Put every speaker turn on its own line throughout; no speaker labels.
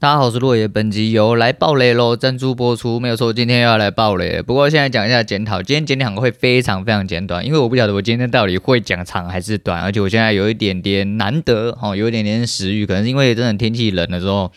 大家好，我是落叶，本集由来爆雷喽赞助播出，没有错，今天又要来爆雷。不过现在讲一下检讨，今天检讨会非常非常简短，因为我不晓得我今天到底会讲长还是短，而且我现在有一点点难得哦，有一点点食欲，可能是因为真的天气冷的时候。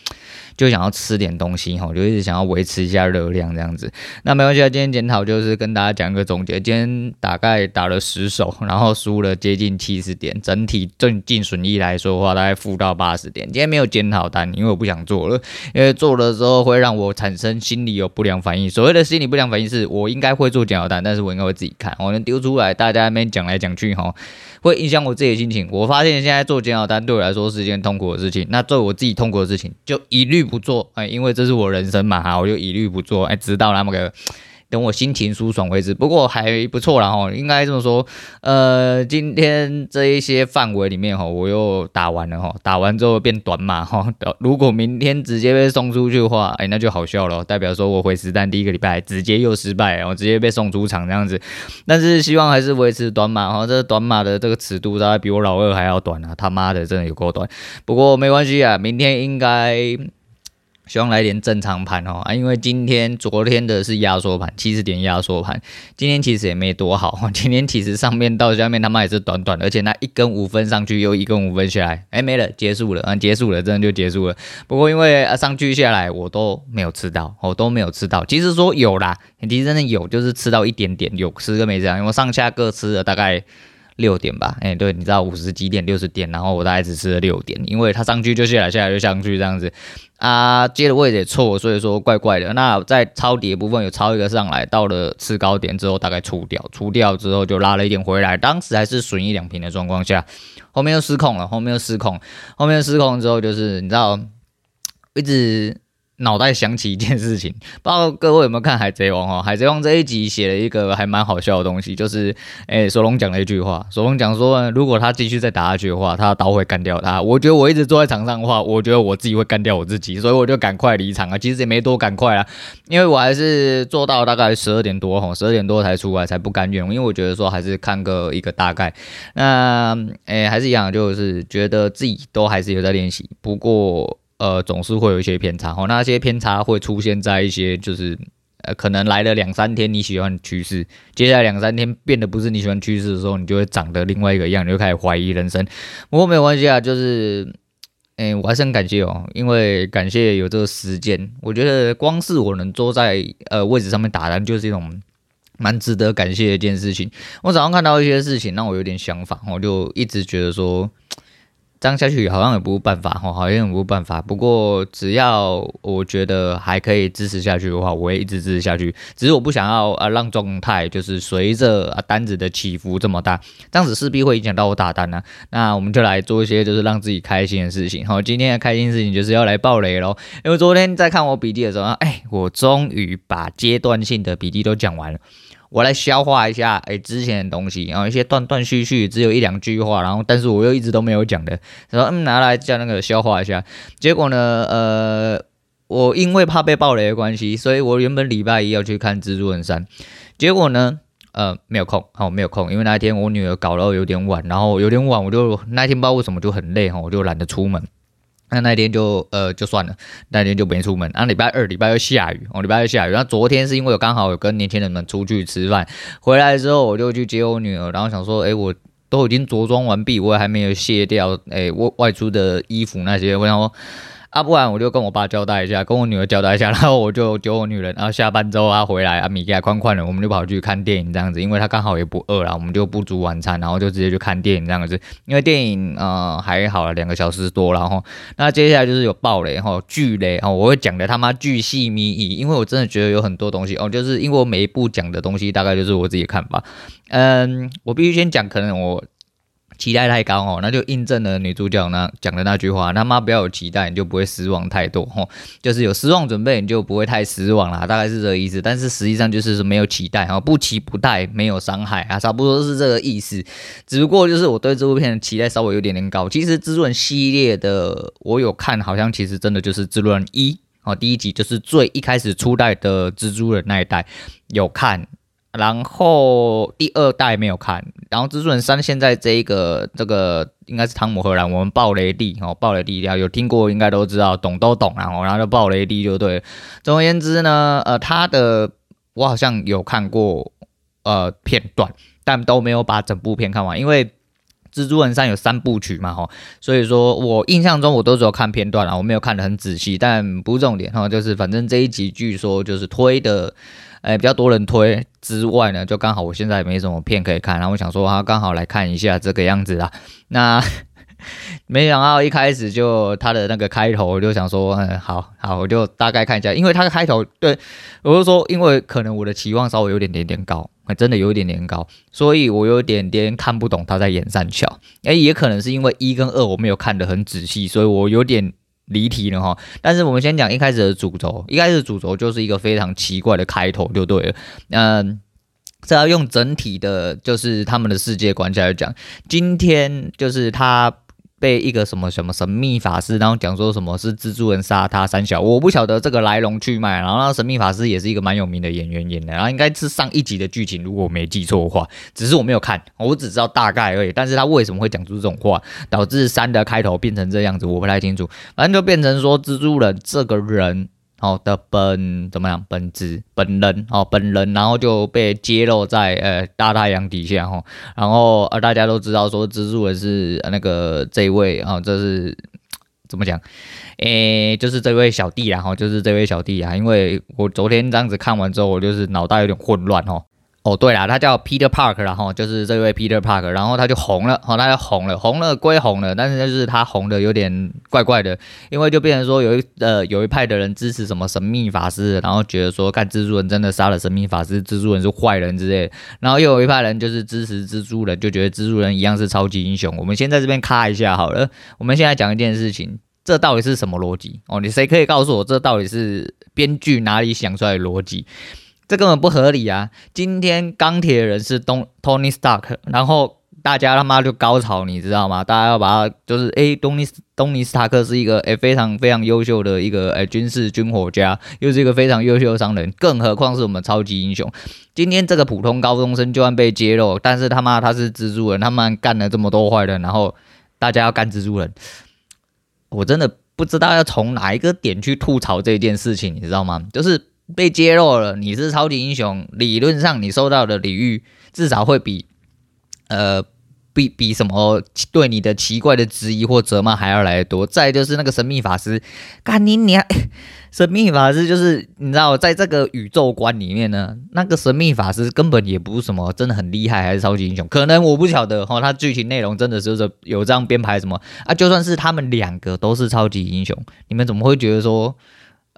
就想要吃点东西哈，就一直想要维持一下热量这样子。那没关系啊，今天检讨就是跟大家讲一个总结。今天大概打了十手，然后输了接近七十点，整体正净损益来说的话，大概负到八十点。今天没有检讨单，因为我不想做了，因为做了之后会让我产生心理有不良反应。所谓的心理不良反应是我应该会做检讨单，但是我应该会自己看，我能丢出来，大家那边讲来讲去哈。会影响我自己的心情。我发现现在做煎熬单对我来说是一件痛苦的事情。那做我自己痛苦的事情，就一律不做。哎，因为这是我人生嘛，哈，我就一律不做。哎，直到那么个。等我心情舒爽为止，不过还不错啦哈，应该这么说。呃，今天这一些范围里面哈，我又打完了哈，打完之后变短码哈。如果明天直接被送出去的话，哎，那就好笑了，代表说我回实战第一个礼拜直接又失败，我直接被送出场这样子。但是希望还是维持短码哈，这短码的这个尺度大概比我老二还要短啊，他妈的真的有够短。不过没关系啊，明天应该。希望来点正常盘哦啊，因为今天昨天的是压缩盘，七十点压缩盘，今天其实也没多好。今天其实上面到下面他妈也是短短，而且那一根五分上去又一根五分下来，哎没了，结束了啊，结束了，真的就结束了。不过因为啊上去下来我都没有吃到，我都没有吃到。其实说有啦，其实真的有，就是吃到一点点，有吃个没这样，因为上下各吃了大概。六点吧，哎、对，你知道五十几点、六十点，然后我大概只吃了六点，因为它上去就下来，下来就上去这样子，啊，接的位置也错，所以说怪怪的。那在抄底的部分有抄一个上来，到了次高点之后大概出掉，出掉之后就拉了一点回来，当时还是损一两瓶的状况下，后面又失控了，后面又失控，后面失控之后就是你知道，一直。脑袋想起一件事情，不知道各位有没有看《海贼王》哦，《海贼王》这一集写了一个还蛮好笑的东西，就是，诶、索隆讲了一句话，索隆讲说，如果他继续再打下去的话，他的刀会干掉他。我觉得我一直坐在场上的话，我觉得我自己会干掉我自己，所以我就赶快离场啊。其实也没多赶快啊，因为我还是做到大概十二点多吼，十二点多才出来，才不甘愿，因为我觉得说还是看个一个大概。那，诶、还是一样，就是觉得自己都还是有在练习，不过。呃，总是会有一些偏差哦，那些偏差会出现在一些就是呃，可能来了两三天你喜欢趋势，接下来两三天变得不是你喜欢趋势的时候，你就会长得另外一个样，你就开始怀疑人生。不过没有关系啊，就是，哎、欸，我还是很感谢哦，因为感谢有这个时间，我觉得光是我能坐在呃位置上面打单，就是一种蛮值得感谢的一件事情。我早上看到一些事情，让我有点想法，我就一直觉得说。这样下去好像也不是办法哈，好像也不是办法。不过只要我觉得还可以支持下去的话，我会一直支持下去。只是我不想要啊，让状态就是随着啊单子的起伏这么大，这样子势必会影响到我打单呢、那我们就来做一些就是让自己开心的事情。好，今天的开心事情就是要来爆雷喽。因为昨天在看我笔记的时候，哎，我终于把阶段性的笔记都讲完了。我来消化一下，哎，之前的东西，然后一些断断续续，只有一两句话，然后但是我又一直都没有讲的，然后嗯，拿来叫那个消化一下。结果呢，呃，我因为怕被爆雷的关系，所以我原本礼拜一要去看蜘蛛人三，结果呢，呃，没有空，好，没有空，因为那一天我女儿搞到有点晚，然后有点晚，我就那天不知道为什么就很累哈，我就懒得出门。那那天就呃就算了，那天就没出门。然后礼拜二礼拜二下雨，哦礼拜二下雨。然后昨天是因为我刚好有跟年轻人们出去吃饭，回来之后我就去接我女儿，然后想说，哎，我都已经着装完毕，我还没有卸掉，哎外外出的衣服那些，我想说。啊，不然我就跟我爸交代一下，跟我女儿交代一下，然后我就丢我女人，然后下班之后啊回来啊米给宽宽的，我们就跑去看电影这样子，因为他刚好也不饿了，我们就不煮晚餐，然后就直接去看电影这样子，因为电影呃还好了，两个小时多，然后那接下来就是有爆雷哈，巨雷哈，我会讲的他妈巨细靡遗，因为我真的觉得有很多东西哦，就是因为我每一部讲的东西大概就是我自己看法，嗯，我必须先讲，可能我。期待太高哦，那就印证了女主角那讲的那句话：他妈不要有期待，你就不会失望太多哦。就是有失望准备，你就不会太失望啦，大概是这个意思。但是实际上就是没有期待哈，不期不待，没有伤害啊，差不多是这个意思。只不过就是我对这部片的期待稍微有点点高。其实蜘蛛人系列的我有看，好像其实真的就是蜘蛛人一哦，第一集就是最一开始初代的蜘蛛人那一代有看。然后第二代没有看，然后蜘蛛人三现在这一个这个应该是汤姆荷兰，我们暴雷帝哦，暴雷帝有听过应该都知道，懂都懂，然后然后就暴雷帝就对。总而言之呢，呃，他的我好像有看过呃片段，但都没有把整部片看完，因为。蜘蛛人三有三部曲嘛，吼，所以说我印象中我都只有看片段啊，我没有看得很仔细，但不是重点哈，就是反正这一集据说就是推的，哎，比较多人推之外呢，就刚好我现在没什么片可以看，然后我想说啊，刚好来看一下这个样子啦，那。没想到一开始就他的那个开头，我就想说，嗯，好好，我就大概看一下，因为他的开头，对，我就说，因为可能我的期望稍微有点点点高，真的有一点点高，所以我有点点看不懂他在演三小，哎，也可能是因为一跟二我没有看得很仔细，所以我有点离题了哈。但是我们先讲一开始的主轴，一开始的主轴就是一个非常奇怪的开头，就对了，嗯。这要用整体的，就是他们的世界观下来讲，今天就是他。被一个什么什么神秘法师，然后讲说什么是蜘蛛人杀他三小，我不晓得这个来龙去脉。然后那神秘法师也是一个蛮有名的演员演的，然后应该是上一集的剧情，如果我没记错的话，只是我没有看，我只知道大概而已。但是他为什么会讲出这种话，导致三的开头变成这样子，我不太清楚。反正就变成说蜘蛛人这个人。哦的本怎么样？本质本人哦，本人，然后就被揭露在呃大太阳底下哈、哦，然后呃大家都知道说资助的是那个这位啊、哦，这是怎么讲？诶，就是这位小弟啦，哦就是这位小弟啊，因为我昨天这样子看完之后，我就是脑袋有点混乱哦。哦，对啦，他叫 Peter Park，然后就是这位 Peter Park，然后他就红了，哦，他就红了，红了归红了，但是就是他红的有点怪怪的，因为就变成说有一呃有一派的人支持什么神秘法师，然后觉得说干蜘蛛人真的杀了神秘法师，蜘蛛人是坏人之类的，然后又有一派人就是支持蜘蛛人，就觉得蜘蛛人一样是超级英雄。我们先在这边咔一下好了，我们现在讲一件事情，这到底是什么逻辑？哦，你谁可以告诉我这到底是编剧哪里想出来的逻辑？这根本不合理啊！今天钢铁人是东 Tony Stark，然后大家他妈就高潮，你知道吗？大家要把就是诶，东尼东尼斯塔克是一个诶非常非常优秀的一个诶军事军火家，又是一个非常优秀的商人，更何况是我们超级英雄。今天这个普通高中生就算被揭露，但是他妈他是蜘蛛人，他们干了这么多坏人，然后大家要干蜘蛛人，我真的不知道要从哪一个点去吐槽这件事情，你知道吗？就是。被揭露了，你是超级英雄，理论上你受到的礼遇至少会比，呃，比比什么对你的奇怪的质疑或责骂还要来得多。再就是那个神秘法师，干你娘！神秘法师就是你知道，在这个宇宙观里面呢，那个神秘法师根本也不是什么真的很厉害，还是超级英雄，可能我不晓得哈，他剧情内容真的是有这样编排什么啊？就算是他们两个都是超级英雄，你们怎么会觉得说？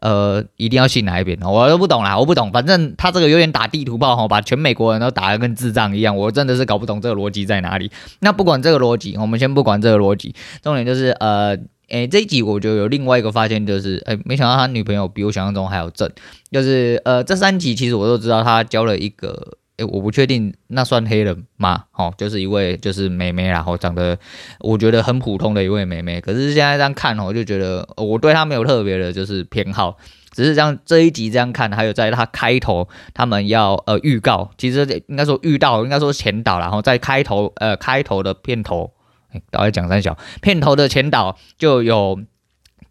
呃，一定要信哪一边？我都不懂啦，我不懂。反正他这个有点打地图炮哈，把全美国人都打得跟智障一样。我真的是搞不懂这个逻辑在哪里。那不管这个逻辑，我们先不管这个逻辑。重点就是，呃，诶，这一集我就有另外一个发现，就是，诶，没想到他女朋友比我想象中还要正。就是，呃，这三集其实我都知道他交了一个。诶，我不确定那算黑人吗？哦，就是一位就是妹妹，然后长得我觉得很普通的一位妹妹。可是现在这样看哦，我就觉得我对她没有特别的就是偏好，只是这样这一集这样看，还有在她开头他们要呃预告，其实应该说预告，应该说前导，然后在开头呃开头的片头，导演讲三小片头的前导就有。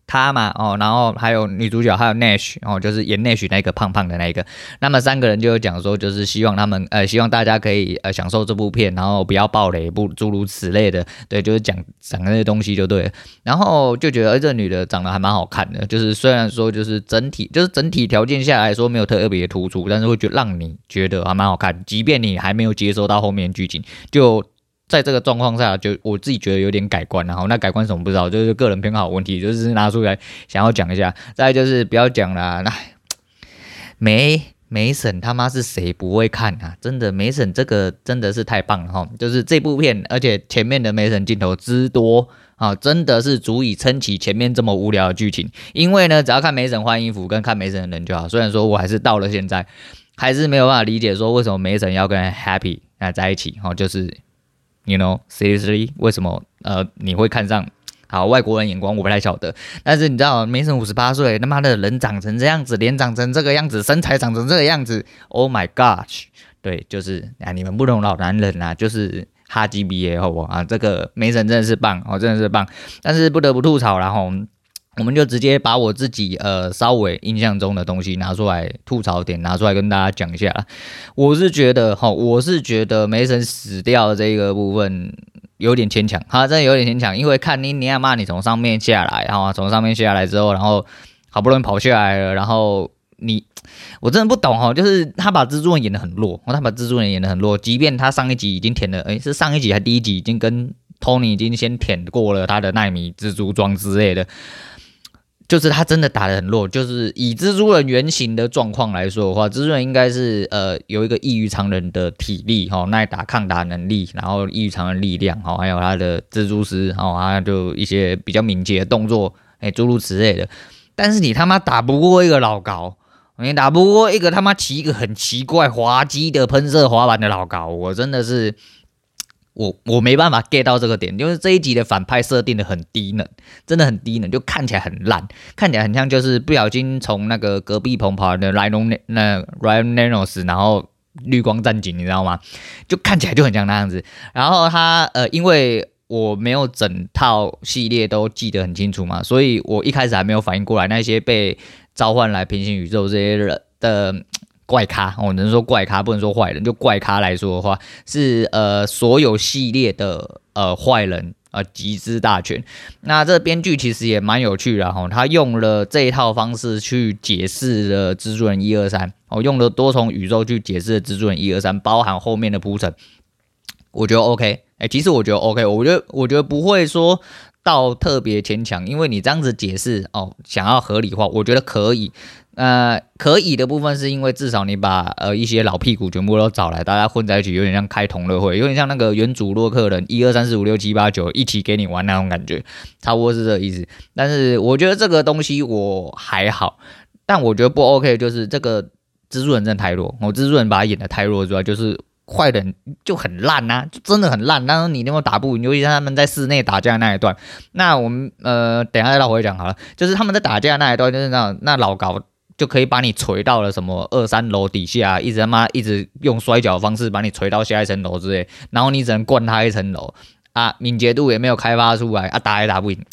他嘛，哦，然后还有女主角，还有 Nash，哦，就是演 Nash 那个胖胖的那一个。那么三个人就讲说，就是希望他们，呃，希望大家可以呃享受这部片，然后不要暴雷，不诸如此类的。对，就是讲讲那些东西就对了。然后就觉得，这女的长得还蛮好看的，就是虽然说就是整体就是整体条件下来说没有特别突出，但是会觉得让你觉得还蛮好看，即便你还没有接收到后面剧情，就。在这个状况下，就我自己觉得有点改观，然后那改观什么不知道，就是个人偏好问题，就是拿出来想要讲一下。再就是不要讲了，那梅梅婶他妈是谁不会看啊？真的梅婶这个真的是太棒了哈！就是这部片，而且前面的梅婶镜头之多啊，真的是足以撑起前面这么无聊的剧情。因为呢，只要看梅婶换衣服跟看梅婶的人就好。虽然说我还是到了现在还是没有办法理解说为什么梅婶要跟 Happy 啊在一起哈，就是。You know, seriously，为什么呃你会看上好外国人眼光？我不太晓得。但是你知道，梅森五十八岁，他妈的人长成这样子，脸长成这个样子，身材长成这个样子，Oh my gosh，对，就是啊，你们不懂老男人啊，就是哈基比耶后啊，这个梅神真的是棒哦，真的是棒。但是不得不吐槽，然后我们就直接把我自己呃稍微印象中的东西拿出来吐槽点，拿出来跟大家讲一下。我是觉得哈，我是觉得梅森死掉这个部分。有点牵强，他真的有点牵强，因为看你你阿妈你从上面下来，然后从上面下来之后，然后好不容易跑下来了，然后你我真的不懂哈，就是他把蜘蛛人演得很弱，他把蜘蛛人演得很弱，即便他上一集已经舔了，诶，是上一集还第一集已经跟托尼已经先舔过了他的奈米蜘蛛装之类的。就是他真的打得很弱，就是以蜘蛛人原型的状况来说的话，蜘蛛人应该是呃有一个异于常人的体力哈，耐打抗打能力，然后异于常人力量哈，还有他的蜘蛛丝哈，还有就一些比较敏捷的动作，哎，诸如此类的。但是你他妈打不过一个老高，你打不过一个他妈骑一个很奇怪滑稽的喷射滑板的老高，我真的是。我我没办法 get 到这个点，就是这一集的反派设定的很低能，真的很低能，就看起来很烂，看起来很像就是不小心从那个隔壁棚跑的 Ryan 那 Ryan Reynolds，然后绿光战警，你知道吗？就看起来就很像那样子。然后他呃，因为我没有整套系列都记得很清楚嘛，所以我一开始还没有反应过来那些被召唤来平行宇宙这些人的。怪咖，我能说怪咖，不能说坏人。就怪咖来说的话，是呃所有系列的呃坏人呃集资大权。那这编剧其实也蛮有趣的哈，他用了这一套方式去解释了蜘蛛人一二三，哦，用了多重宇宙去解释了蜘蛛人一二三，包含后面的铺陈，我觉得 OK。哎，其实我觉得 OK，我觉得我觉得不会说到特别牵强，因为你这样子解释哦，想要合理化，我觉得可以。呃，可以的部分是因为至少你把呃一些老屁股全部都找来，大家混在一起，有点像开同乐会，有点像那个原主洛克人一二三四五六七八九一起给你玩那种感觉，差不多是这个意思。但是我觉得这个东西我还好，但我觉得不 OK 就是这个蜘蛛人真的太弱，我蜘蛛人把他演得太弱之外，就是坏人就很烂呐、就真的很烂。但是你那么打不赢，尤其是他们在室内打架那一段，那我们呃等下再绕回讲好了，就是他们在打架那一段，就是那那老高。就可以把你锤到了什么二三楼底下，一直他妈一直用摔跤的方式把你锤到下一层楼之类，然后你只能灌他一层楼啊，敏捷度也没有开发出来啊，打也打不赢。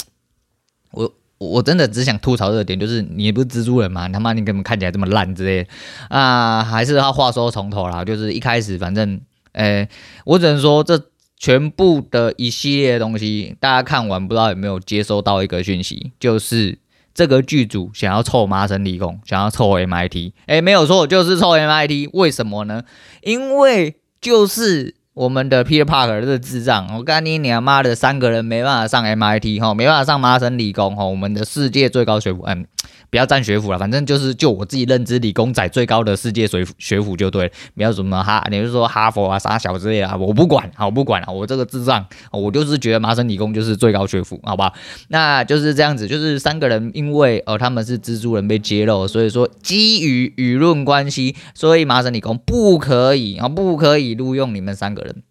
我我真的只想吐槽这点，就是你不是蜘蛛人吗？他妈你怎么看起来这么烂之类啊？还是他话说从头啦，就是一开始反正，呃、我只能说这全部的一系列的东西，大家看完不知道有没有接收到一个讯息，就是。这个剧组想要凑麻省理工，想要凑 MIT，哎，没有错，就是凑 MIT。为什么呢？因为就是。我们的 Peter Parker 是智障，我跟你娘妈的，三个人没办法上 MIT 哈，没办法上麻省理工哈，我们的世界最高学府，嗯，不要占学府了，反正就是就我自己认知，理工仔最高的世界学府学府就对了，不要什么哈，你就说哈佛啊啥小之类的，我不管，好，我不管啊，我这个智障，我就是觉得麻省理工就是最高学府，好吧？那就是这样子，就是三个人因为呃他们是蜘蛛人被揭露，所以说基于舆论关系，所以麻省理工不可以啊，不可以录用你们三个。人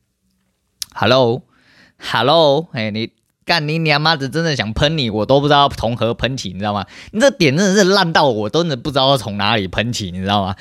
，Hello，Hello，哎，你干你娘妈的，真的想喷你，我都不知道从何喷起，你知道吗？你这点真的是烂到我，真的不知道从哪里喷起，你知道吗？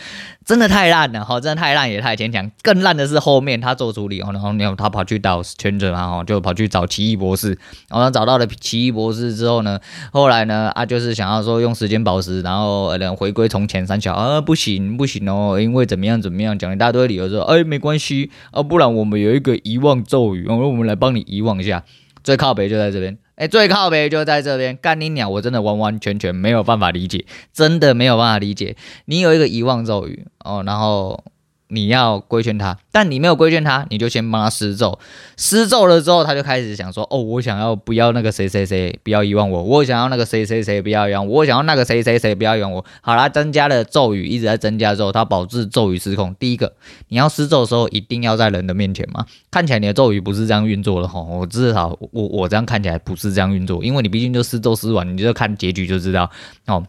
真的太烂了哈，真的太烂也太牵强。更烂的是后面他做处理哦，然后然后他跑去找全者然后就跑去找奇异博士，然后找到了奇异博士之后呢，后来呢啊就是想要说用时间宝石，然后能回归从前三小啊不行不行哦，因为怎么样怎么样讲一大堆理由说，哎没关系啊，不然我们有一个遗忘咒语，我们来帮你遗忘一下。最靠北就在这边。哎，最靠北就在这边，干你鸟！我真的完完全全没有办法理解，真的没有办法理解。你有一个遗忘咒语哦，然后。你要规劝他，但你没有规劝他，你就先帮他施咒。施咒了之后，他就开始想说：“哦，我想要不要那个谁谁谁不要遗忘我，我想要那个谁谁谁不要遗忘我，我想要那个谁谁谁不要遗忘我。”好啦，增加了咒语，一直在增加之后，他导致咒语失控。第一个，你要施咒的时候一定要在人的面前吗？看起来你的咒语不是这样运作的吼，我至少我我这样看起来不是这样运作，因为你毕竟就施咒施完，你就看结局就知道哦。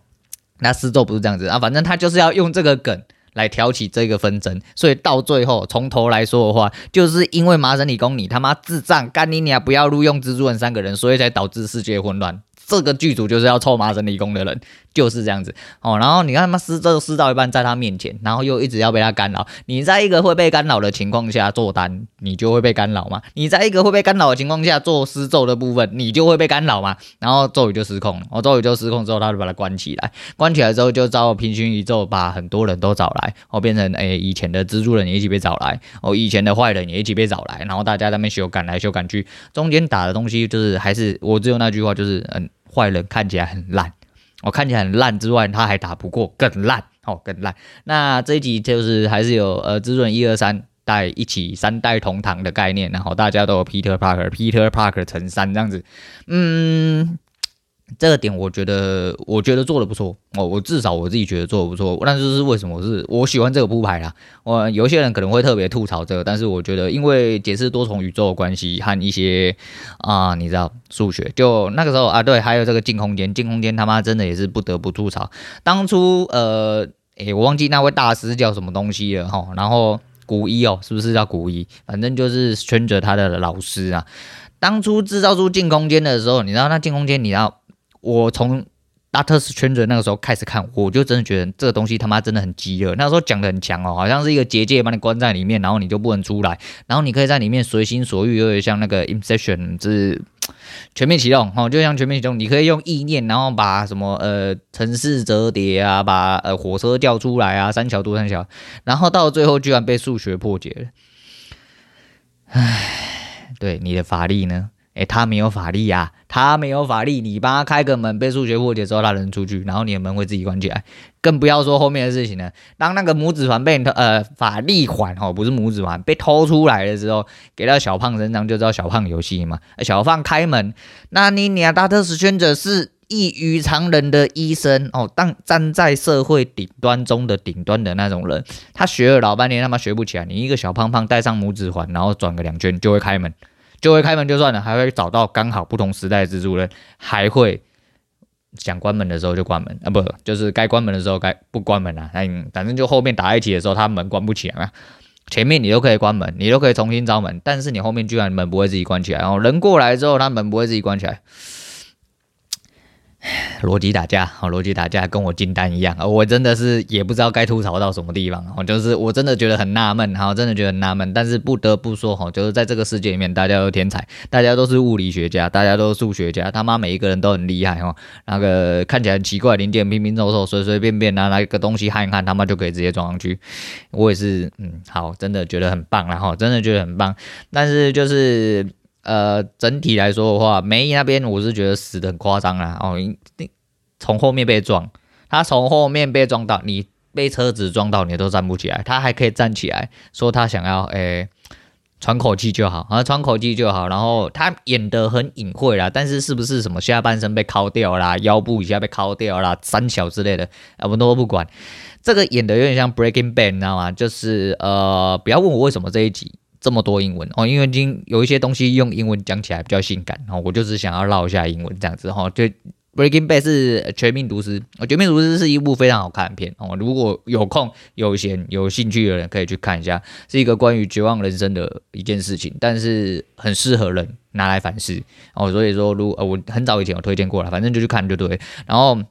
那施咒不是这样子啊，反正他就是要用这个梗。来挑起这个纷争，所以到最后从头来说的话，就是因为麻省理工你他妈智障，干你娘不要录用蜘蛛人三个人，所以才导致世界混乱。这个剧组就是要臭麻省理工的人，就是这样子哦。然后你看他妈施咒施到一半，在他面前，然后又一直要被他干扰。你在一个会被干扰的情况下做单，你就会被干扰吗？你在一个会被干扰的情况下做施咒的部分，你就会被干扰吗？然后咒语就失控了。哦，咒语就失控之后，他就把它关起来，关起来之后就招平行宇宙把很多人都找来，哦，变成诶、以前的蜘蛛人也一起被找来，哦，以前的坏人也一起被找来，然后大家在那边修赶来修赶去，中间打的东西就是还是我只有那句话，就是嗯。坏人看起来很烂，我、看起来很烂之外，他还打不过更烂，哦，更烂。那这一集就是还是有呃，至尊一二三代一起三代同堂的概念，然后大家都有 Peter Parker，Peter Parker 成三这样子，嗯。这个点我觉得，我觉得做的不错哦，我至少我自己觉得做的不错。那就是为什么是我喜欢这个铺排啦。我有些人可能会特别吐槽这个，但是我觉得因为解释多重宇宙的关系和一些啊，你知道数学，就那个时候啊，对，还有这个镜空间，镜空间他妈真的也是不得不吐槽。当初呃，诶，我忘记那位大师叫什么东西了哈。然后古一哦，是不是叫古一？反正就是圈着他的老师啊。当初制造出镜空间的时候，你知道那镜空间，你知道。我从 Doctor Strange 那个时候开始看，我就真的觉得这个东西他妈真的很鸡肋。那时候讲的很强哦，好像是一个结界把你关在里面，然后你就不能出来，然后你可以在里面随心所欲，有点像那个 Inception，就是全面启动哦，就像全面启动，你可以用意念，然后把什么呃城市折叠啊，把呃火车调出来啊，三桥渡三桥，然后到最后居然被数学破解了。唉，对你的法力呢？诶，他没有法力呀，他没有法力。你帮他开个门，被数学破解之后，他能出去，然后你的门会自己关起来。更不要说后面的事情了。当那个拇指环被你呃法力环哦，不是拇指环被偷出来的时候，给到小胖身上，就知道小胖游戏嘛。小胖开门，那你俩大特使圈者是异于常人的医生哦，当站在社会顶端中的顶端的那种人，他学了老半天，他妈学不起来。你一个小胖胖戴上拇指环，然后转个两圈就会开门。就会开门就算了，还会找到刚好不同时代的蜘蛛人，还会想关门的时候就关门啊，不就是该关门的时候该不关门啊？嗯，反正就后面打一起的时候，他门关不起来啊。前面你都可以关门，你都可以重新招门，但是你后面居然门不会自己关起来，然后人过来之后，他门不会自己关起来。逻辑打架，好，逻辑打架跟我金丹一样，我真的是也不知道该吐槽到什么地方，我就是我真的觉得很纳闷，哈，真的觉得很纳闷，但是不得不说，哈，就是在这个世界里面，大家都天才，大家都是物理学家，大家都是数学家，他妈每一个人都很厉害，哈，那个看起来很奇怪零件拼拼凑凑，随随便便拿来一个东西焊一焊，他妈就可以直接装上去，我也是，嗯，好，真的觉得很棒，然后真的觉得很棒，但是就是。呃，整体来说的话，梅姨那边我是觉得死得很夸张啦。哦，从后面被撞，他从后面被撞到，你被车子撞到，你都站不起来，他还可以站起来，说他想要诶喘口气就好，啊喘口气就好。然后他演得很隐晦啦，但是是不是什么下半身被敲掉啦，腰部以下被敲掉啦，三小之类的，我们都不管。这个演的有点像 Breaking Bad，你知道吗？就是呃，不要问我为什么这一集。这么多英文哦，因为今有一些东西用英文讲起来比较性感哦，我就是想要唠一下英文这样子哈。就 Breaking Bad 是全民读诗，全民读诗是一部非常好看的片哦。如果有空、有闲、有兴趣的人可以去看一下，是一个关于绝望人生的一件事情，但是很适合人拿来反思哦。所以说，如呃，我很早以前有推荐过了，反正就去看就对。然后。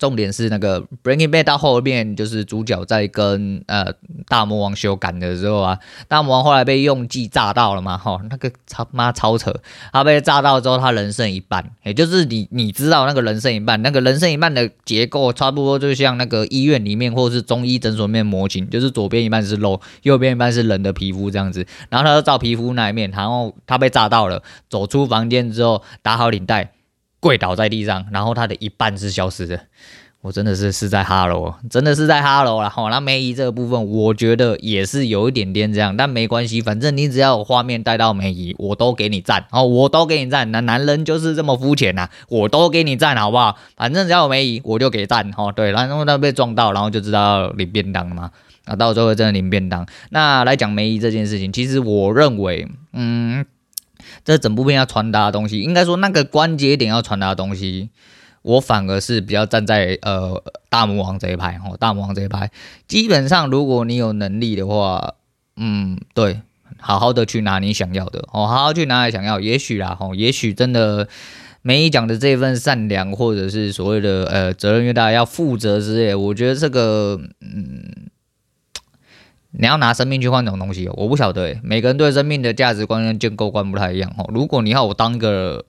重点是那个《Breaking Bad》到后面，就是主角在跟呃大魔王修改的时候啊，大魔王后来被用计炸到了嘛，吼，那个超妈超扯，他被炸到之后，他人剩一半，也就是你你知道那个人剩一半，那个人剩一半的结构差不多就像那个医院里面或者是中医诊所里面模型，就是左边一半是肉，右边一半是人的皮肤这样子，然后他就照皮肤那一面，然后他被炸到了，走出房间之后打好领带。跪倒在地上，然后他的一半是消失的。我真的是是在哈喽，真的是在哈喽了。好，那梅姨这个部分，我觉得也是有一点点这样，但没关系，反正你只要有画面带到梅姨，我都给你赞哦，我都给你赞。那男人就是这么肤浅呐，我都给你赞，好不好？反正只要有梅姨，我就给赞哦。对，然后他被撞到，然后就知道领便当了嘛。啊，到最后真的领便当。那来讲梅姨这件事情，其实我认为，嗯。这整部片要传达的东西，应该说那个关节点要传达的东西，我反而是比较站在呃大魔王这一派哦，大魔王这一派，基本上如果你有能力的话，嗯，对，好好的去拿你想要的哦，好好去拿你想要，也许啦，哦，也许真的。梅姨讲的这份善良，或者是所谓的呃责任越大要负责之类，我觉得这个嗯，你要拿生命去换这种东西，我不晓得诶，每个人对生命的价值观跟建构观不太一样哦。如果你要我当个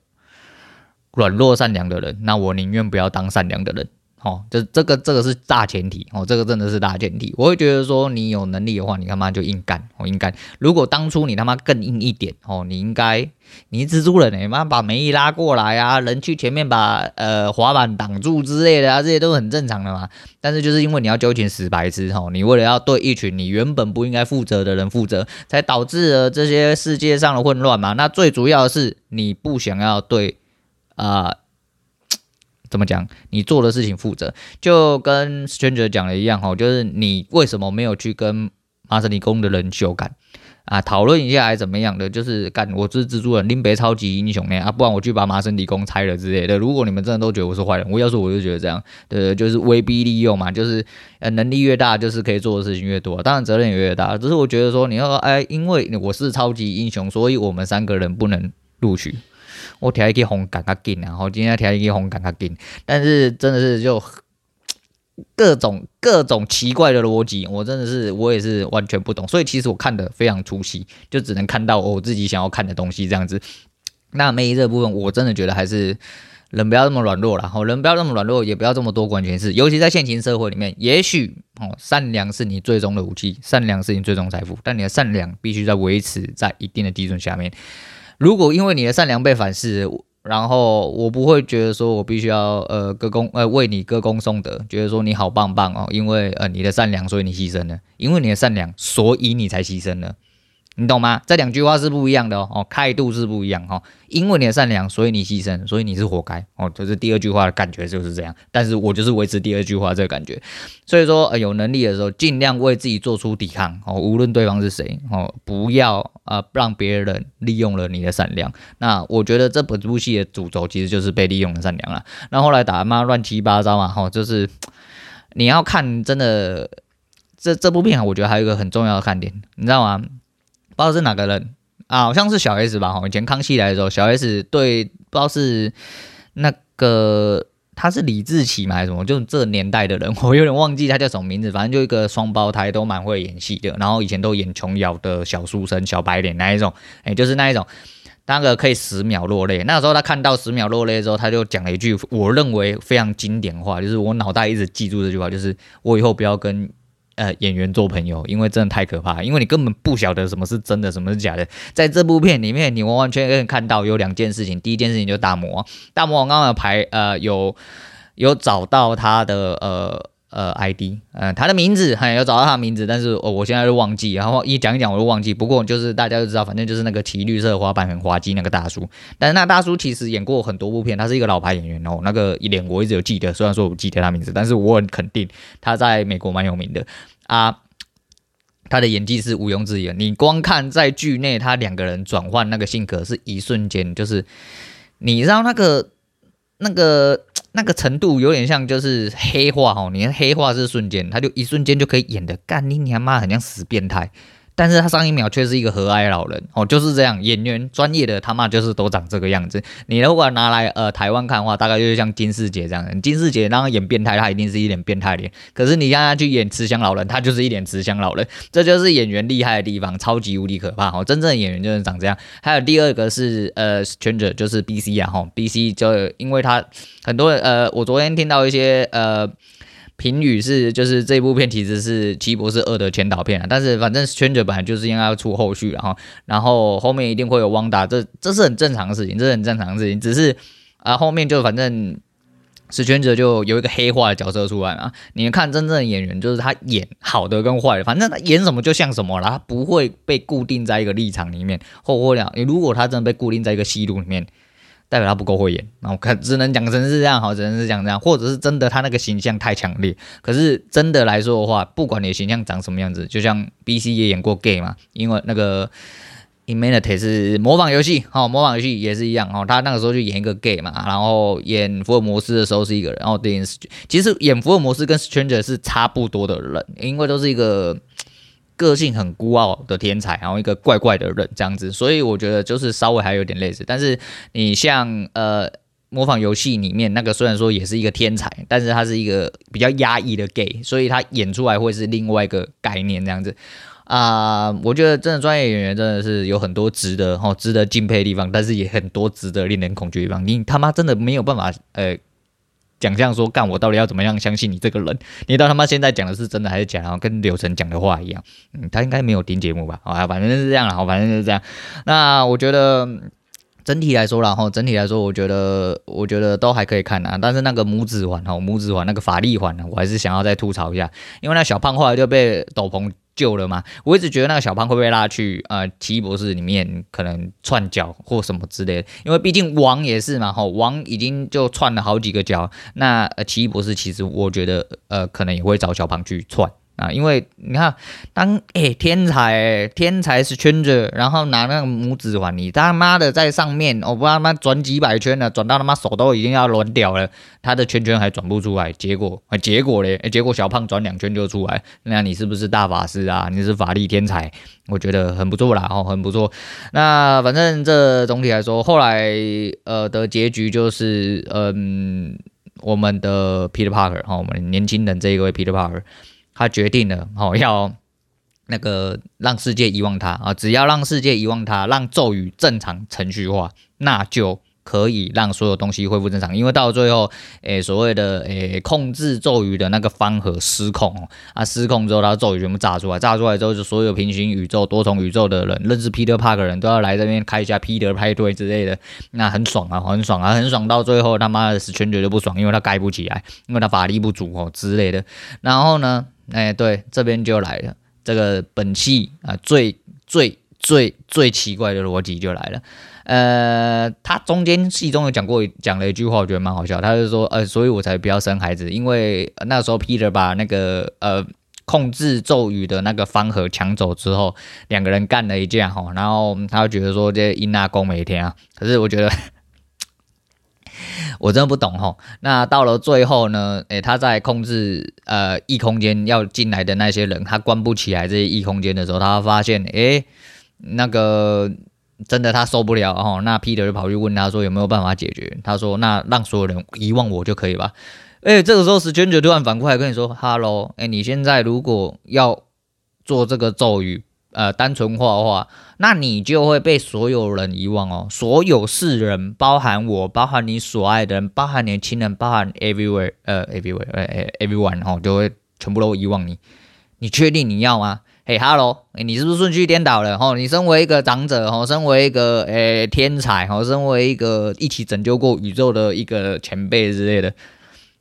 软弱善良的人，那我宁愿不要当善良的人。哦，这这个这个是大前提哦，这个真的是大前提。我会觉得说，你有能力的话，你他妈就硬干，我、哦、硬干。如果当初你他妈更硬一点哦，你应该，你蜘蛛人，你妈把梅姨拉过来啊，人去前面把呃滑板挡住之类的啊，这些都很正常的嘛。但是就是因为你要揪一群死白痴哦，你为了要对一群你原本不应该负责的人负责，才导致了这些世界上的混乱嘛。那最主要的是你不想要对啊。呃怎么讲？你做的事情负责，就跟 Stranger 讲的一样哈，就是你为什么没有去跟麻省理工的人修改啊？讨论一下还怎么样的？就是干，我是蜘蛛人，林北超级英雄呢啊，不然我去把麻省理工拆了之类的。如果你们真的都觉得我是坏人，我要是我就觉得这样，对，就是威逼利诱嘛，就是呃能力越大，就是可以做的事情越多，当然责任也越大。只是我觉得说，你要说哎，因为我是超级英雄，所以我们三个人不能录取。我调一个红感较紧，然后今天调一个红感较紧，但是真的是就 各种各种奇怪的逻辑，我真的是我也是完全不懂，所以其实我看的非常出戏，就只能看到我自己想要看的东西这样子。那梅姨这部分，我真的觉得还是人不要这么软弱了，好，人不要这么软弱，也不要这么多管闲事，尤其在现行社会里面，也许哦，善良是你最终的武器，善良是你最终财富，但你的善良必须在维持在一定的基准下面。如果因为你的善良被反噬，然后我不会觉得说我必须要呃歌功呃为你歌功颂德，觉得说你好棒棒哦，因为呃你的善良所以你牺牲了，因为你的善良所以你才牺牲了。你懂吗？这两句话是不一样的哦，态度是不一样哈。因为你的善良，所以你牺牲，所以你是活该哦。这是第二句话的感觉就是这样，但是我就是维持第二句话这个感觉。所以说，呃，有能力的时候，尽量为自己做出抵抗哦，无论对方是谁哦，不要啊、呃、让别人利用了你的善良。那我觉得这本部戏的主轴其实就是被利用的善良了。那后来打妈乱七八糟嘛，哈，就是你要看真的这这部片，我觉得还有一个很重要的看点，你知道吗？不知道是哪个人啊，好像是小 S 吧？哈，以前康熙来的时候，小 S 对不知道是那个他是李治启吗还是什么？就这年代的人，我有点忘记他叫什么名字。反正就一个双胞胎，都蛮会演戏的。然后以前都演琼瑶的小书生、小白脸那一种，哎、就是那一种，那个可以十秒落泪。那时候他看到十秒落泪之后，他就讲了一句我认为非常经典话，就是我脑袋一直记住这句话，就是我以后不要跟。呃，演员做朋友，因为真的太可怕，因为你根本不晓得什么是真的，什么是假的。在这部片里面，你完完全全看到有两件事情。第一件事情就是大魔王，大魔王刚刚有排呃有有找到他的呃呃 ID，呃他的名字，还有找到他的名字，但是哦我现在就忘记，然后一讲一讲我就忘记。不过就是大家都知道，反正就是那个骑绿色滑板很滑稽那个大叔。但是那大叔其实演过很多部片，他是一个老牌演员哦。那个脸我一直有记得，虽然说我不记得他名字，但是我很肯定他在美国蛮有名的。啊，他的演技是毋庸置疑的。你光看在剧内，他两个人转换那个性格是一瞬间，就是你知道那个那个那个程度有点像就是黑化哦。你看黑化是瞬间，他就一瞬间就可以演的干你娘妈很像死变态。但是他上一秒却是一个和蔼老人哦，就是这样，演员专业的他妈就是都长这个样子。你如果拿来呃台湾看的话，大概就是像金士杰这样，金士杰让他演变态，他一定是一脸变态脸。可是你让他去演慈祥老人，他就是一脸慈祥老人。这就是演员厉害的地方，超级无敌可怕哦！真正的演员就是长这样。还有第二个是呃，Stranger 就是 B C 啊，吼 B C 就因为他很多呃，我昨天听到一些呃。评语是，就是这部片其实是奇异博士二的前导片啊，但是反正 Stranger 本来就是应该要出后续，然后然后后面一定会有汪达，这这是很正常的事情，这是很正常的事情，只是啊后面就反正 Stranger 就有一个黑化的角色出来嘛，你们看真正的演员就是他演好的跟坏的，反正他演什么就像什么了，他不会被固定在一个立场里面，或或了你如果他真的被固定在一个戏路里面。代表他不够会演，那我看只能讲成是这样，好，只能是讲这样，或者是真的他那个形象太强烈。可是真的来说的话，不管你的形象长什么样子，就像 B C 也演过 gay 嘛，因为那个 Humanity 是模仿游戏，好，模仿游戏也是一样，哦，他那个时候就演一个 gay 嘛，然后演福尔摩斯的时候是一个人，然后对，其实演福尔摩斯跟 Stranger 是差不多的人，因为都是一个。个性很孤傲的天才，然后一个怪怪的人这样子，所以我觉得就是稍微还有点类似。但是你像呃模仿游戏里面那个虽然说也是一个天才，但是他是一个比较压抑的 gay，所以他演出来会是另外一个概念这样子啊、我觉得真的专业演员真的是有很多值得哈值得敬佩的地方，但是也很多值得令人恐惧的地方。你他妈真的没有办法呃讲这样说干，我到底要怎么样相信你这个人？你到他妈现在讲的是真的还是假？然后跟刘晨讲的话一样，嗯，他应该没有听节目吧？啊，反正是这样了，好，反正就是这样。那我觉得。整体来说，然后整体来说，我觉得我觉得都还可以看啊。但是那个拇指环哈，拇指环那个法力环呢，我还是想要再吐槽一下，因为那小胖后来就被斗篷救了嘛。我一直觉得那个小胖会被拉去呃奇异博士里面可能串脚或什么之类的，因为毕竟王也是嘛，吼，王已经就串了好几个脚。那呃奇异博士其实我觉得呃可能也会找小胖去串。啊，因为你看，当诶、天才、天才是圈着，然后拿那个拇指环，你他妈的在上面，我不知道他妈转几百圈了，转到他妈手都已经要软掉了，他的圈圈还转不出来，结果啊结果嘞，结果小胖转两圈就出来，那你是不是大法师啊？你是法力天才？我觉得很不错啦，哦，很不错。那反正这总体来说，后来呃的结局就是，嗯，我们的 Peter Parker 哈，我们年轻人这一位 Peter Parker。他决定了，哦，要那个让世界遗忘他啊！只要让世界遗忘他，让咒语正常程序化，那就可以让所有东西恢复正常。因为到最后，诶、所谓的诶、控制咒语的那个方盒失控啊，失控之后，他咒语全部炸出来，炸出来之后，就所有平行宇宙、多重宇宙的人，认识 Peter Parker 的人都要来这边开一下 Peter 派对之类的，那很爽啊，很爽啊，很爽！到最后，他妈的死全绝对不爽，因为他盖不起来，因为他法力不足哦之类的。然后呢？哎、对，这边就来了，这个本期啊最最最最奇怪的逻辑就来了。呃，他中间戏中有讲过讲了一句话，我觉得蛮好笑。他就说，呃，所以我才不要生孩子，因为那时候 Peter 把那个呃控制咒语的那个方盒抢走之后，两个人干了一架哈，然后他就觉得说这因那公每天啊，可是我觉得。我真的不懂齁，那到了最后呢？诶，他在控制呃异空间要进来的那些人，他关不起来这些异空间的时候，他发现诶，那个真的他受不了哦。那 Peter 就跑去问他说有没有办法解决？他说那让所有人遗忘我就可以吧。诶，这个时候 Stranger 突然反过来跟你说，Hello，诶，你现在如果要做这个咒语。呃，单纯化的话，那你就会被所有人遗忘哦。所有世人，包含我，包含你所爱的人，包含年轻人，包含 everywhere，呃，everywhere，呃，everyone，哦，就会全部都遗忘你。你确定你要吗？嘿，Hello，你是不是顺序颠倒了？哦，你身为一个长者，哦，身为一个诶天才，哦，身为一个一起拯救过宇宙的一个前辈之类的，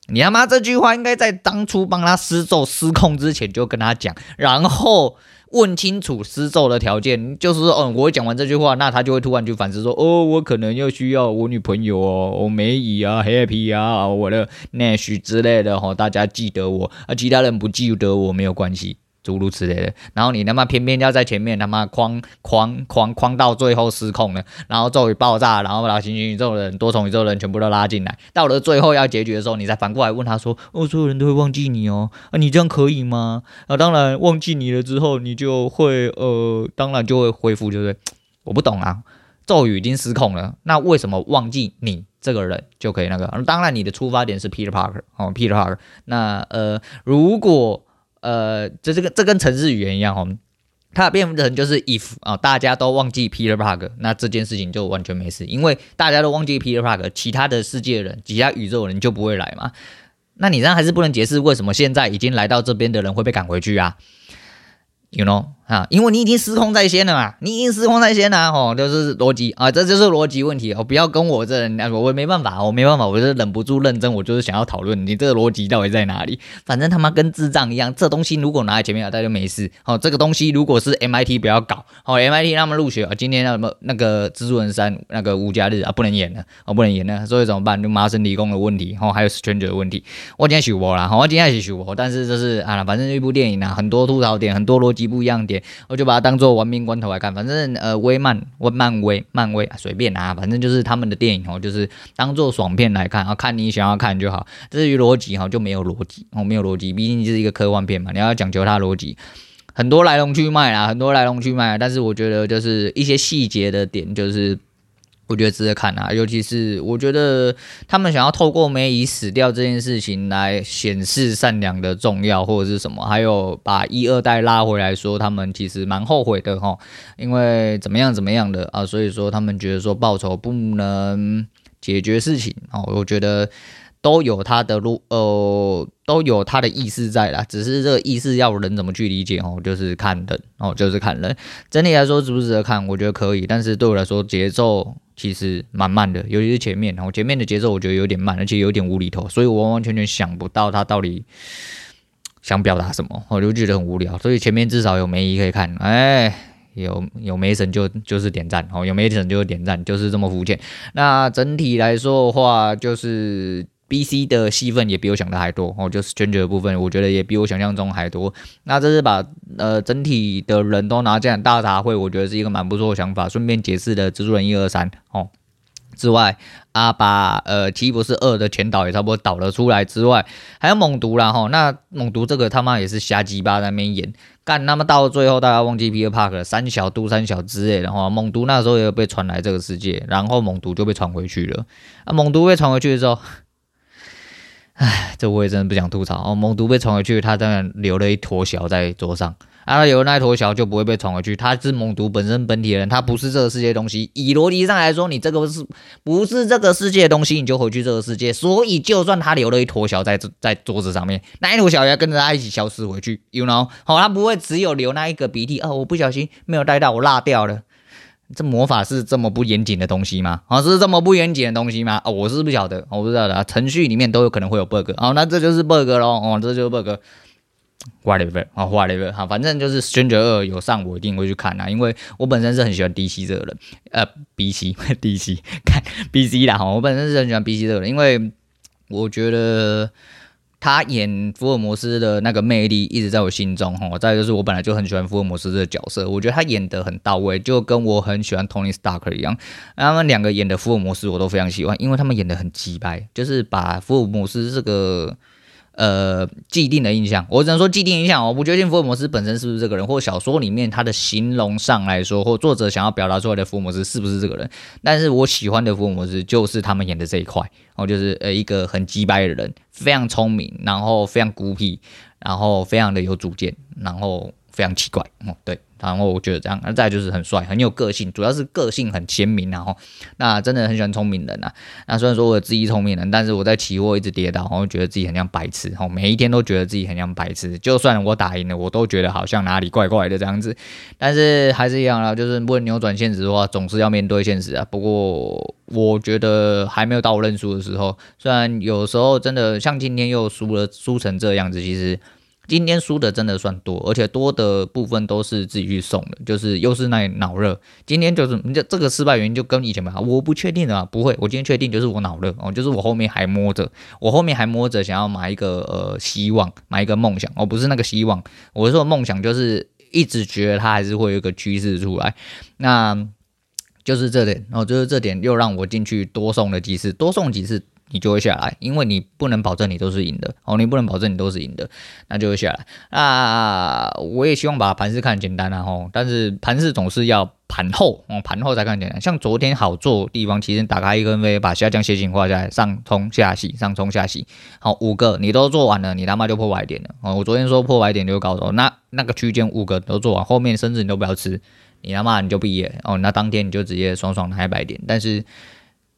你他妈这句话应该在当初帮他施咒失控之前就跟他讲，然后。问清楚施咒的条件，就是说，嗯，我讲完这句话，那他就会突然就反思说，哦，我可能又需要我女朋友哦，我梅姨啊，Happy 啊，我的 Nash 之类的哈，大家记得我，啊，其他人不记得我没有关系。诸如此类的，然后你他妈偏偏要在前面他妈框框框框到最后失控了，然后咒语爆炸，然后把平行宇宙的人、多重宇宙的人全部都拉进来，到了最后要结局的时候，你再反过来问他说：“哦，所有人都会忘记你哦，啊，你这样可以吗？”啊，当然忘记你了之后，你就会呃，当然就会恢复，对不对？我不懂啊，咒语已经失控了，那为什么忘记你这个人就可以那个？当然你的出发点是 Peter Parker 哦，Peter Parker，那呃，如果呃，这这个这跟程式语言一样哦，它变成就是 if 啊，大家都忘记 Peter Park，那这件事情就完全没事，因为大家都忘记 Peter Park，其他的世界人、其他宇宙人就不会来嘛。那你这样还是不能解释为什么现在已经来到这边的人会被赶回去啊？You know？啊，因为你已经失控在先了嘛，你已经失控在先了，哦，就是逻辑啊，这就是逻辑问题哦，不要跟我这人，我我没办法，我没办法，我就是忍不住认真，我就是想要讨论你这个逻辑到底在哪里。反正他妈跟智障一样，这东西如果拿在前面，大家就没事。哦，这个东西如果是 MIT 不要搞，哦，MIT 他们入学啊，今天那什么那个蜘蛛人三那个无家日啊，不能演了，哦，不能演了，所以怎么办？就麻省理工的问题，哦，还有 Stranger 的问题。我今天许我了，好，我今天是许我，但是就是啊，反正一部电影啊，很多吐槽点，很多逻辑不一样点，我就把它当。做玩命关头来看，反正呃，威漫、威漫威、漫威随便啊，反正就是他们的电影哦，就是当做爽片来看啊，看你想要看就好。至于逻辑哈，就没有逻辑哦，没有逻辑，毕竟就是一个科幻片嘛，你要讲求它逻辑，很多来龙去脉啦，很多来龙去脉。但是我觉得就是一些细节的点，就是我觉得值得看啊，尤其是我觉得他们想要透过梅姨死掉这件事情来显示善良的重要，或者是什么，还有把一二代拉回来说他们其实蛮后悔的齁，因为怎么样怎么样的啊，所以说他们觉得说报仇不能解决事情哦，我觉得。都有他的路，呃，都有他的意思在啦，只是这个意思要人怎么去理解哦，就是看人哦，就是看人。整体来说值不值得看？我觉得可以，但是对我来说节奏其实蛮慢的，尤其是前面，然后前面的节奏我觉得有点慢，而且有点无厘头，所以我完完全全想不到他到底想表达什么，我就觉得很无聊。所以前面至少有梅姨可以看，哎，有有梅神就就是点赞哦，有梅神就是点赞，就是这么肤浅。那整体来说的话，就是。B C 的戏份也比我想的还多哦，就是捐血的部分，我觉得也比我想象中还多。那这是把呃整体的人都拿进来大杂烩，我觉得是一个蛮不错的想法。顺便解释的蜘蛛人一二三哦之外，啊把呃奇异博士二的前导也差不多导了出来之外，还有猛毒啦哈。那猛毒这个他妈也是瞎鸡巴在那边演干，那么到最后大家忘记 Peter Parker 三小都三小之类的哈。猛毒那时候也被传来这个世界，然后猛毒就被传回去了。啊，猛毒被传回去的时候。唉，这我也真的不想吐槽哦。猛毒被传回去，他当然留了一坨小在桌上，啊，有那一坨小就不会被传回去。他是猛毒本身本体的人，他不是这个世界的东西。以逻辑上来说，你这个是不是这个世界的东西，你就回去这个世界。所以，就算他留了一坨小在在桌子上面，那一坨小也要跟着他一起消失回去，you know？好，他不会只有留那一个鼻涕哦，我不小心没有带到，我落掉了。这魔法是这么不严谨的东西吗？啊，是这么不严谨的东西吗？啊，我是不晓得，我不知道的啊。程序里面都有可能会有 bug，哦，那这就是 bug 咯。哦，这就是 bug。whatever，啊，whatever，好，反正就是 Stranger 二有上，我一定会去看啊，因为我本身是很喜欢 DC 这个人，呃，BC，DC，看 BC 啦，哈，我本身是很喜欢 BC 这个人，因为我觉得。他演福尔摩斯的那个魅力一直在我心中哈，再就是我本来就很喜欢福尔摩斯这个角色，我觉得他演得很到位，就跟我很喜欢 Tony Stark 一样，他们两个演的福尔摩斯我都非常喜欢，因为他们演得很直白，就是把福尔摩斯这个。呃，既定的印象，我只能说既定印象哦，我不确定福尔摩斯本身是不是这个人，或小说里面他的形容上来说，或作者想要表达出来的福尔摩斯是不是这个人？但是我喜欢的福尔摩斯就是他们演的这一块，哦，就是呃一个很鸡掰的人，非常聪明，然后非常孤僻，然后非常的有主见，然后非常奇怪，哦，对。然后我觉得这样，那再就是很帅，很有个性，主要是个性很鲜明，然后那真的很喜欢聪明人呐。那虽然说我自己聪明人，但是我在期货一直跌倒，然后觉得自己很像白痴，然后，每一天都觉得自己很像白痴。就算我打赢了，我都觉得好像哪里怪怪的这样子。但是还是一样啦，就是不能扭转现实的话，总是要面对现实啊。不过我觉得还没有到我认输的时候，虽然有时候真的像今天又输了，输成这样子，其实。今天输的真的算多，而且多的部分都是自己去送的，就是又是那脑热。今天就是这这个失败原因就跟以前吧，我不确定啊，不会，我今天确定就是我脑热哦，就是我后面还摸着，我后面还摸着想要买一个呃希望，买一个梦想，哦，不是那个希望，我说梦想就是一直觉得它还是会有一个趋势出来，那就是这点，然后就是这点又让我进去多送了几次，多送几次。你就会下来，因为你不能保证你都是赢的哦，你不能保证你都是赢的，那就会下来。啊，我也希望把盘势看简单啊吼，但是盘势总是要盘后哦，盘后才看简单。像昨天好做地方，其实打开一根 V，把下降楔形画下来，上冲下洗，上冲下洗，好五个你都做完了，你他妈就破百点了哦。我昨天说破百点就高手，那那个区间五个都做完，后面甚至你都不要吃，你他妈你就毕业哦，那当天你就直接爽爽拿一百点，但是。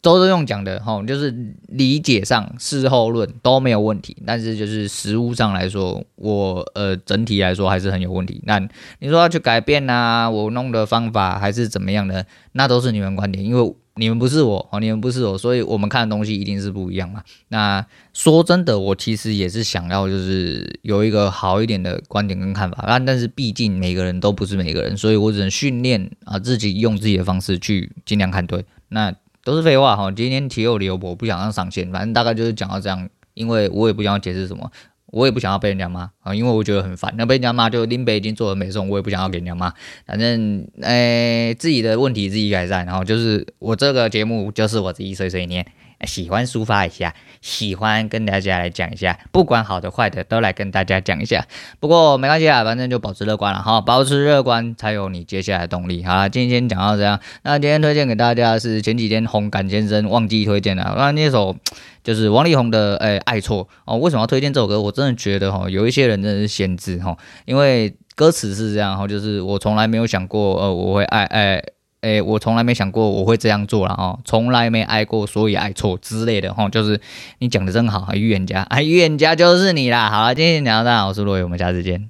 周周用讲的哈，就是理解上事后论都没有问题，但是就是实物上来说，我呃整体来说还是很有问题。那你说要去改变啊，我弄的方法还是怎么样的，那都是你们观点，因为你们不是我哦，你们不是我，所以我们看的东西一定是不一样嘛。那说真的，我其实也是想要就是有一个好一点的观点跟看法，但但是毕竟每个人都不是每个人，所以我只能训练啊自己用自己的方式去尽量看对。那。都是废话哈，今天提有理由，我不想让上线，反正大概就是讲到这样，因为我也不想要解释什么，我也不想要被人家骂啊，因为我觉得很烦，那被人家骂就拎北已经做的没送，我也不想要给人家骂，反正诶自己的问题自己改善，然后就是我这个节目就是我自己碎碎念。喜欢抒发一下，喜欢跟大家来讲一下，不管好的坏的都来跟大家讲一下。不过没关系啊，反正就保持乐观了哈，保持乐观才有你接下来的动力。好了，今天讲到这样，那今天推荐给大家是前几天红感先生忘记推荐了，那那首 就是王力宏的诶、爱错哦。为什么要推荐这首歌？我真的觉得哈，有一些人真的是先知哈，因为歌词是这样哈，就是我从来没有想过呃我会爱爱。诶，我从来没想过我会这样做了哦，从来没爱过，所以爱错之类的哈，就是你讲的真好啊，预言家，啊，预言家就是你啦。好了，今天讲到这，我是罗伟，我们下次见。